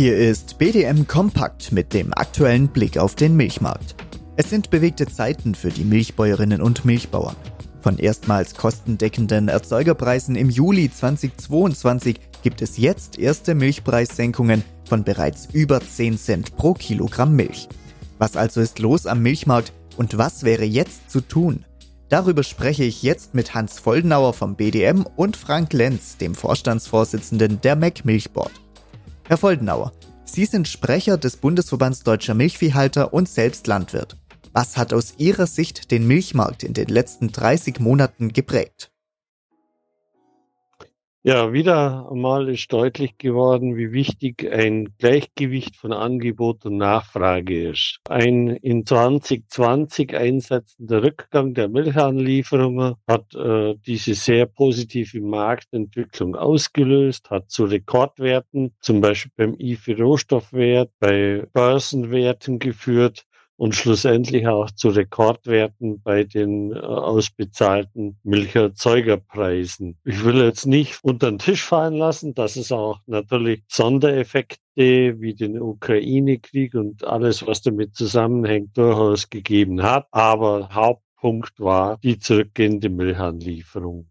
Hier ist BDM Kompakt mit dem aktuellen Blick auf den Milchmarkt. Es sind bewegte Zeiten für die Milchbäuerinnen und Milchbauern. Von erstmals kostendeckenden Erzeugerpreisen im Juli 2022 gibt es jetzt erste Milchpreissenkungen von bereits über 10 Cent pro Kilogramm Milch. Was also ist los am Milchmarkt und was wäre jetzt zu tun? Darüber spreche ich jetzt mit Hans Foldenauer vom BDM und Frank Lenz, dem Vorstandsvorsitzenden der MEC Milchboard. Herr Foldenauer, Sie sind Sprecher des Bundesverbands Deutscher Milchviehhalter und selbst Landwirt. Was hat aus Ihrer Sicht den Milchmarkt in den letzten 30 Monaten geprägt? Ja, wieder einmal ist deutlich geworden, wie wichtig ein Gleichgewicht von Angebot und Nachfrage ist. Ein in 2020 einsetzender Rückgang der Milchanlieferungen hat äh, diese sehr positive Marktentwicklung ausgelöst, hat zu Rekordwerten, zum Beispiel beim IFI-Rohstoffwert, bei Börsenwerten geführt und schlussendlich auch zu Rekordwerten bei den äh, ausbezahlten Milcherzeugerpreisen. Ich will jetzt nicht unter den Tisch fallen lassen, dass es auch natürlich Sondereffekte wie den Ukraine-Krieg und alles, was damit zusammenhängt, durchaus gegeben hat. Aber Hauptpunkt war die zurückgehende Milchanlieferung.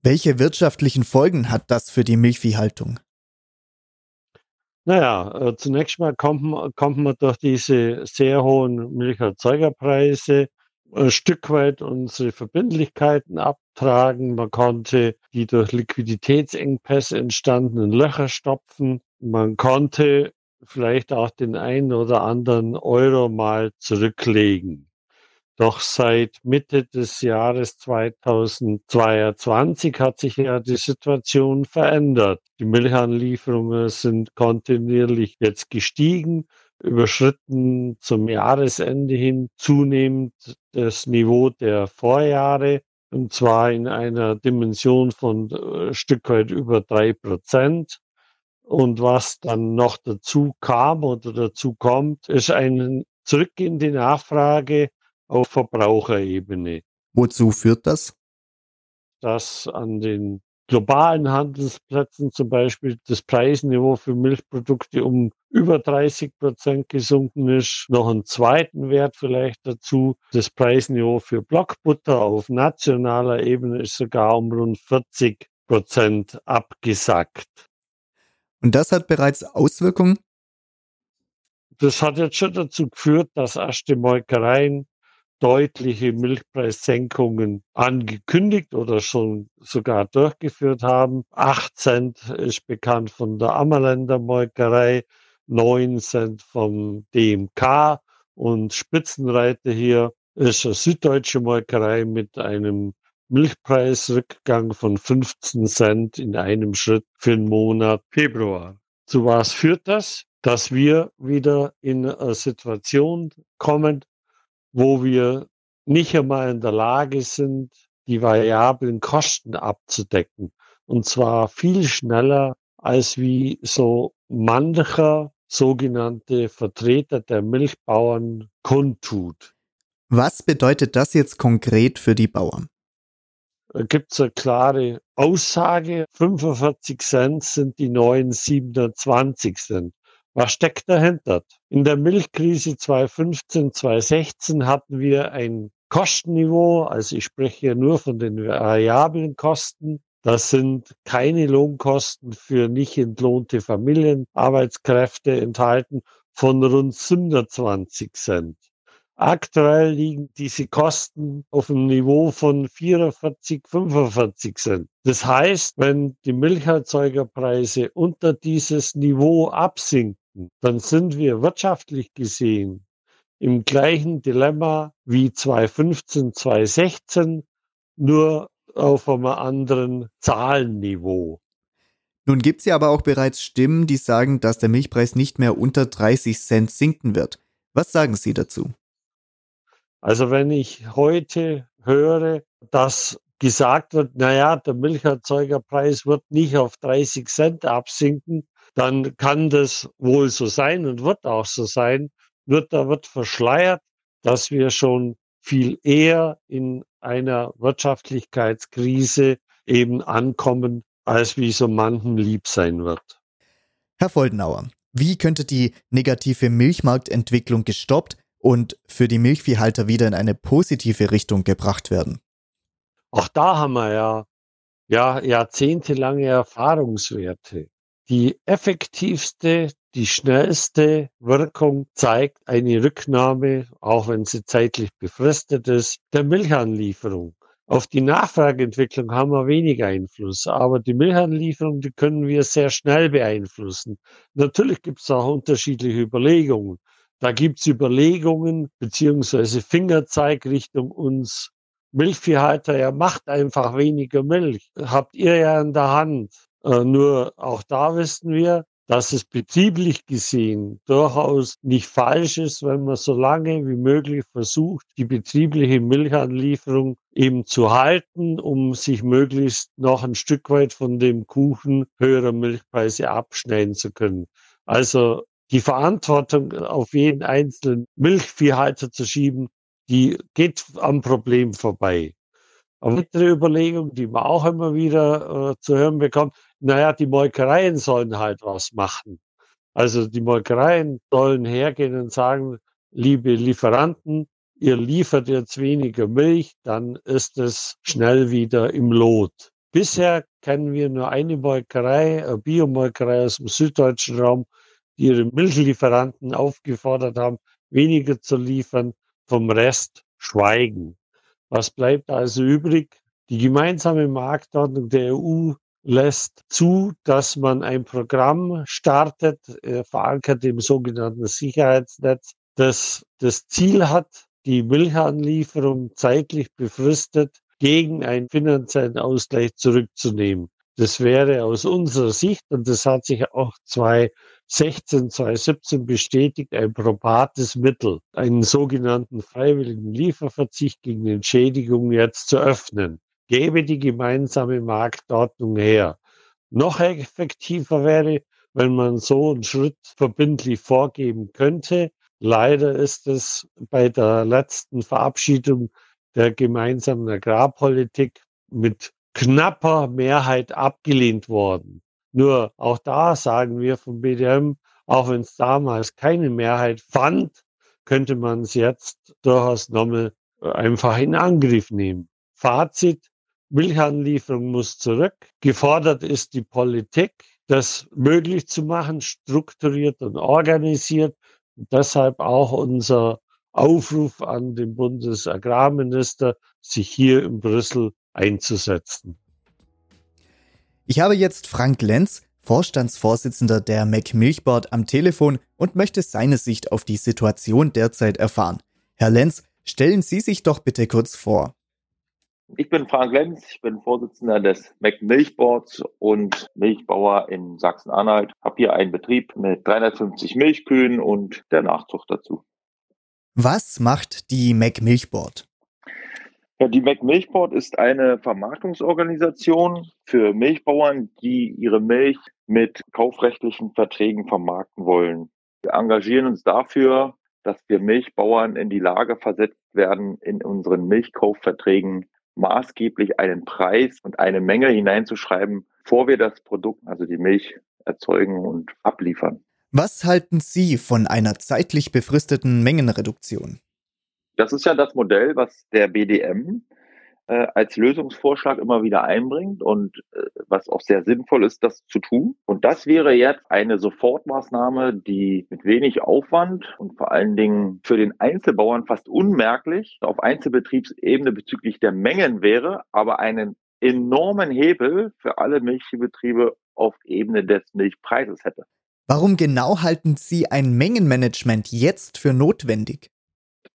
Welche wirtschaftlichen Folgen hat das für die Milchviehhaltung? Naja, äh, zunächst mal kommt man, kommt man durch diese sehr hohen Milcherzeugerpreise ein Stück weit unsere Verbindlichkeiten abtragen. Man konnte die durch Liquiditätsengpässe entstandenen Löcher stopfen. Man konnte vielleicht auch den einen oder anderen Euro mal zurücklegen. Doch seit Mitte des Jahres 2022 hat sich ja die Situation verändert. Die Milchanlieferungen sind kontinuierlich jetzt gestiegen, überschritten zum Jahresende hin zunehmend das Niveau der Vorjahre und zwar in einer Dimension von ein äh, Stück weit über drei Prozent. Und was dann noch dazu kam oder dazu kommt, ist eine zurückgehende Nachfrage auf Verbraucherebene. Wozu führt das? Dass an den globalen Handelsplätzen zum Beispiel das Preisniveau für Milchprodukte um über 30 Prozent gesunken ist. Noch einen zweiten Wert vielleicht dazu. Das Preisniveau für Blockbutter auf nationaler Ebene ist sogar um rund 40 Prozent abgesackt. Und das hat bereits Auswirkungen? Das hat jetzt schon dazu geführt, dass erste Molkereien deutliche Milchpreissenkungen angekündigt oder schon sogar durchgeführt haben. 8 Cent ist bekannt von der Ammerländer Molkerei, 9 Cent vom DMK und Spitzenreiter hier ist eine süddeutsche Molkerei mit einem Milchpreisrückgang von 15 Cent in einem Schritt für den Monat Februar. Zu was führt das? Dass wir wieder in eine Situation kommen, wo wir nicht einmal in der Lage sind, die variablen Kosten abzudecken. Und zwar viel schneller, als wie so mancher sogenannte Vertreter der Milchbauern kundtut. Was bedeutet das jetzt konkret für die Bauern? Da gibt es eine klare Aussage. 45 Cent sind die neuen 720 Cent. Was steckt dahinter? In der Milchkrise 2015, 2016 hatten wir ein Kostenniveau, also ich spreche hier nur von den variablen Kosten. Das sind keine Lohnkosten für nicht entlohnte Familienarbeitskräfte enthalten von rund 120 Cent. Aktuell liegen diese Kosten auf einem Niveau von 44, 45 Cent. Das heißt, wenn die Milcherzeugerpreise unter dieses Niveau absinken, dann sind wir wirtschaftlich gesehen im gleichen Dilemma wie 2015, 2016, nur auf einem anderen Zahlenniveau. Nun gibt es ja aber auch bereits Stimmen, die sagen, dass der Milchpreis nicht mehr unter 30 Cent sinken wird. Was sagen Sie dazu? Also wenn ich heute höre, dass gesagt wird, naja, der Milcherzeugerpreis wird nicht auf 30 Cent absinken, dann kann das wohl so sein und wird auch so sein. Wird, da wird verschleiert, dass wir schon viel eher in einer Wirtschaftlichkeitskrise eben ankommen, als wie so manchem lieb sein wird. Herr Foldenauer, wie könnte die negative Milchmarktentwicklung gestoppt und für die Milchviehhalter wieder in eine positive Richtung gebracht werden? Auch da haben wir ja, ja jahrzehntelange Erfahrungswerte. Die effektivste, die schnellste Wirkung zeigt eine Rücknahme, auch wenn sie zeitlich befristet ist, der Milchanlieferung. Auf die Nachfrageentwicklung haben wir wenig Einfluss, aber die Milchanlieferung, die können wir sehr schnell beeinflussen. Natürlich gibt es auch unterschiedliche Überlegungen. Da gibt es Überlegungen beziehungsweise Fingerzeig Richtung uns Milchviehhalter, ja macht einfach weniger Milch. Habt ihr ja in der Hand. Äh, nur auch da wissen wir, dass es betrieblich gesehen durchaus nicht falsch ist, wenn man so lange wie möglich versucht, die betriebliche Milchanlieferung eben zu halten, um sich möglichst noch ein Stück weit von dem Kuchen höherer Milchpreise abschneiden zu können. Also die Verantwortung auf jeden einzelnen Milchviehhalter zu schieben, die geht am Problem vorbei. Eine weitere Überlegung, die man auch immer wieder äh, zu hören bekommt, naja, die Molkereien sollen halt was machen. Also die Molkereien sollen hergehen und sagen, liebe Lieferanten, ihr liefert jetzt weniger Milch, dann ist es schnell wieder im Lot. Bisher kennen wir nur eine Molkerei, eine Biomolkerei aus dem süddeutschen Raum, die ihre Milchlieferanten aufgefordert haben, weniger zu liefern, vom Rest schweigen. Was bleibt also übrig? Die gemeinsame Marktordnung der EU lässt zu, dass man ein Programm startet, äh, verankert im sogenannten Sicherheitsnetz, das das Ziel hat, die Milchanlieferung zeitlich befristet gegen einen finanziellen Ausgleich zurückzunehmen. Das wäre aus unserer Sicht, und das hat sich auch 2016, 2017 bestätigt, ein probates Mittel, einen sogenannten freiwilligen Lieferverzicht gegen Entschädigung jetzt zu öffnen. Gäbe die gemeinsame Marktordnung her. Noch effektiver wäre, wenn man so einen Schritt verbindlich vorgeben könnte. Leider ist es bei der letzten Verabschiedung der gemeinsamen Agrarpolitik mit knapper Mehrheit abgelehnt worden. Nur auch da sagen wir vom BDM, auch wenn es damals keine Mehrheit fand, könnte man es jetzt durchaus nochmal einfach in Angriff nehmen. Fazit, Milchanlieferung muss zurück. Gefordert ist die Politik, das möglich zu machen, strukturiert und organisiert. Und deshalb auch unser Aufruf an den Bundesagrarminister, sich hier in Brüssel einzusetzen. Ich habe jetzt Frank Lenz, Vorstandsvorsitzender der Mac Milchboard, am Telefon und möchte seine Sicht auf die Situation derzeit erfahren. Herr Lenz, stellen Sie sich doch bitte kurz vor. Ich bin Frank Lenz, ich bin Vorsitzender des Mac Milchboards und Milchbauer in Sachsen-Anhalt. Habe hier einen Betrieb mit 350 Milchkühen und der Nachzucht dazu. Was macht die Mac Milchboard? Ja, die McMilchboard ist eine Vermarktungsorganisation für Milchbauern, die ihre Milch mit kaufrechtlichen Verträgen vermarkten wollen. Wir engagieren uns dafür, dass wir Milchbauern in die Lage versetzt werden, in unseren Milchkaufverträgen maßgeblich einen Preis und eine Menge hineinzuschreiben, bevor wir das Produkt, also die Milch, erzeugen und abliefern. Was halten Sie von einer zeitlich befristeten Mengenreduktion? Das ist ja das Modell, was der BDM äh, als Lösungsvorschlag immer wieder einbringt und äh, was auch sehr sinnvoll ist, das zu tun. Und das wäre jetzt eine Sofortmaßnahme, die mit wenig Aufwand und vor allen Dingen für den Einzelbauern fast unmerklich auf Einzelbetriebsebene bezüglich der Mengen wäre, aber einen enormen Hebel für alle Milchbetriebe auf Ebene des Milchpreises hätte. Warum genau halten Sie ein Mengenmanagement jetzt für notwendig?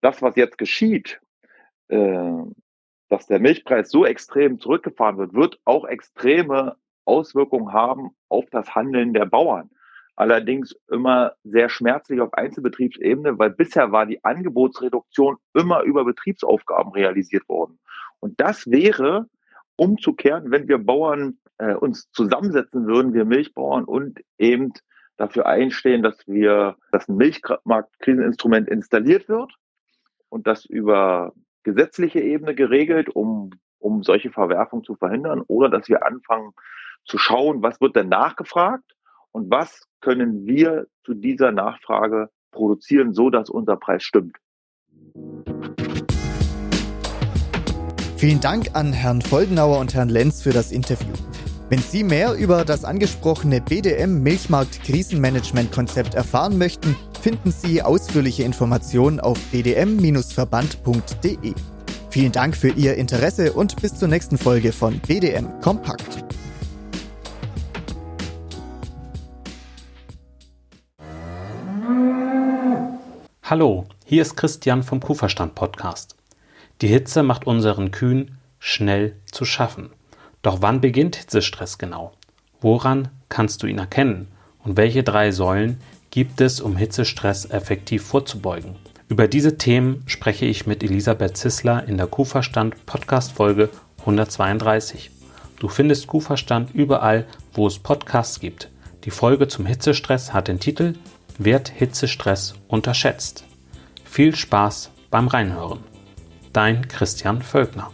das, was jetzt geschieht, äh, dass der Milchpreis so extrem zurückgefahren wird, wird auch extreme Auswirkungen haben auf das Handeln der Bauern. Allerdings immer sehr schmerzlich auf Einzelbetriebsebene, weil bisher war die Angebotsreduktion immer über Betriebsaufgaben realisiert worden. Und das wäre umzukehren, wenn wir Bauern äh, uns zusammensetzen würden, wir Milchbauern und eben dafür einstehen, dass wir, dass ein Milchmarktkriseninstrument installiert wird und das über gesetzliche Ebene geregelt, um, um solche Verwerfungen zu verhindern, oder dass wir anfangen zu schauen, was wird denn nachgefragt und was können wir zu dieser Nachfrage produzieren, so dass unser Preis stimmt. Vielen Dank an Herrn Foldenauer und Herrn Lenz für das Interview. Wenn Sie mehr über das angesprochene BDM Milchmarkt Krisenmanagement Konzept erfahren möchten, finden Sie ausführliche Informationen auf bdm-verband.de. Vielen Dank für Ihr Interesse und bis zur nächsten Folge von BDM Kompakt. Hallo, hier ist Christian vom Kuhverstand Podcast. Die Hitze macht unseren Kühen schnell zu schaffen. Doch wann beginnt Hitzestress genau? Woran kannst du ihn erkennen? Und welche drei Säulen gibt es, um Hitzestress effektiv vorzubeugen? Über diese Themen spreche ich mit Elisabeth Zissler in der Kuhverstand Podcast Folge 132. Du findest Kuhverstand überall, wo es Podcasts gibt. Die Folge zum Hitzestress hat den Titel Wird Hitzestress unterschätzt? Viel Spaß beim Reinhören. Dein Christian Völkner.